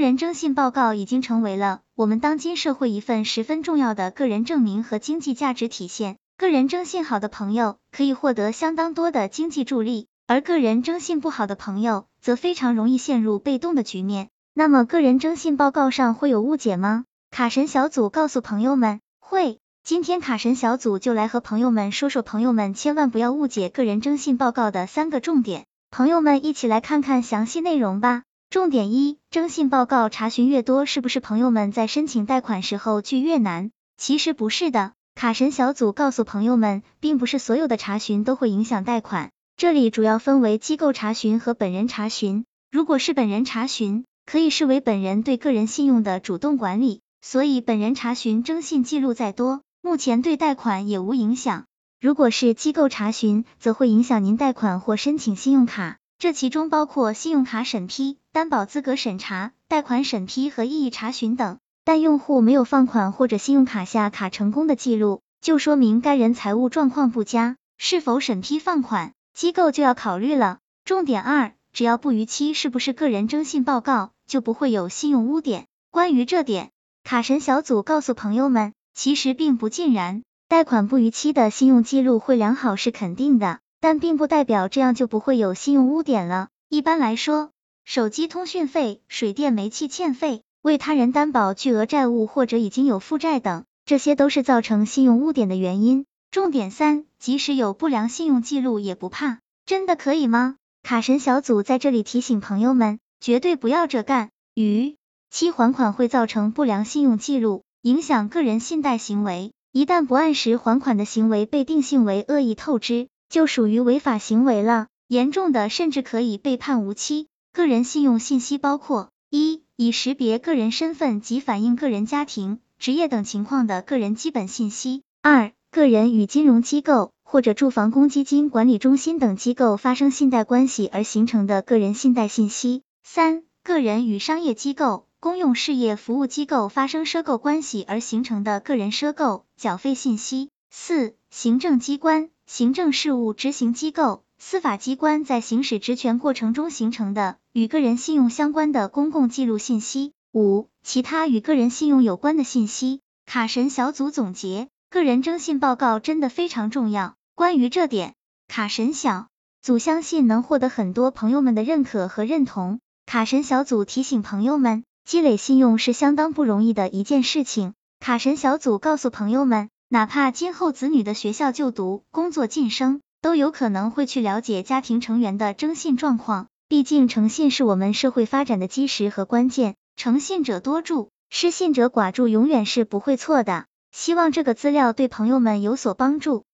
个人征信报告已经成为了我们当今社会一份十分重要的个人证明和经济价值体现。个人征信好的朋友可以获得相当多的经济助力，而个人征信不好的朋友则非常容易陷入被动的局面。那么，个人征信报告上会有误解吗？卡神小组告诉朋友们，会。今天卡神小组就来和朋友们说说，朋友们千万不要误解个人征信报告的三个重点。朋友们一起来看看详细内容吧。重点一，征信报告查询越多，是不是朋友们在申请贷款时候就越难？其实不是的，卡神小组告诉朋友们，并不是所有的查询都会影响贷款，这里主要分为机构查询和本人查询。如果是本人查询，可以视为本人对个人信用的主动管理，所以本人查询征信记录再多，目前对贷款也无影响。如果是机构查询，则会影响您贷款或申请信用卡。这其中包括信用卡审批、担保资格审查、贷款审批和异议查询等。但用户没有放款或者信用卡下卡成功的记录，就说明该人财务状况不佳，是否审批放款，机构就要考虑了。重点二，只要不逾期，是不是个人征信报告就不会有信用污点？关于这点，卡神小组告诉朋友们，其实并不尽然，贷款不逾期的信用记录会良好是肯定的。但并不代表这样就不会有信用污点了。一般来说，手机通讯费、水电煤气欠费、为他人担保巨额债务或者已经有负债等，这些都是造成信用污点的原因。重点三，即使有不良信用记录也不怕，真的可以吗？卡神小组在这里提醒朋友们，绝对不要这干。逾期还款会造成不良信用记录，影响个人信贷行为。一旦不按时还款的行为被定性为恶意透支。就属于违法行为了，严重的甚至可以被判无期。个人信用信息包括：一、以识别个人身份及反映个人家庭、职业等情况的个人基本信息；二、个人与金融机构或者住房公积金管理中心等机构发生信贷关系而形成的个人信贷信息；三、个人与商业机构、公用事业服务机构发生赊购关系而形成的个人赊购缴费信息；四、行政机关。行政事务执行机构、司法机关在行使职权过程中形成的与个人信用相关的公共记录信息。五、其他与个人信用有关的信息。卡神小组总结：个人征信报告真的非常重要。关于这点，卡神小组相信能获得很多朋友们的认可和认同。卡神小组提醒朋友们，积累信用是相当不容易的一件事情。卡神小组告诉朋友们。哪怕今后子女的学校就读、工作晋升，都有可能会去了解家庭成员的征信状况。毕竟诚信是我们社会发展的基石和关键，诚信者多助，失信者寡助，永远是不会错的。希望这个资料对朋友们有所帮助。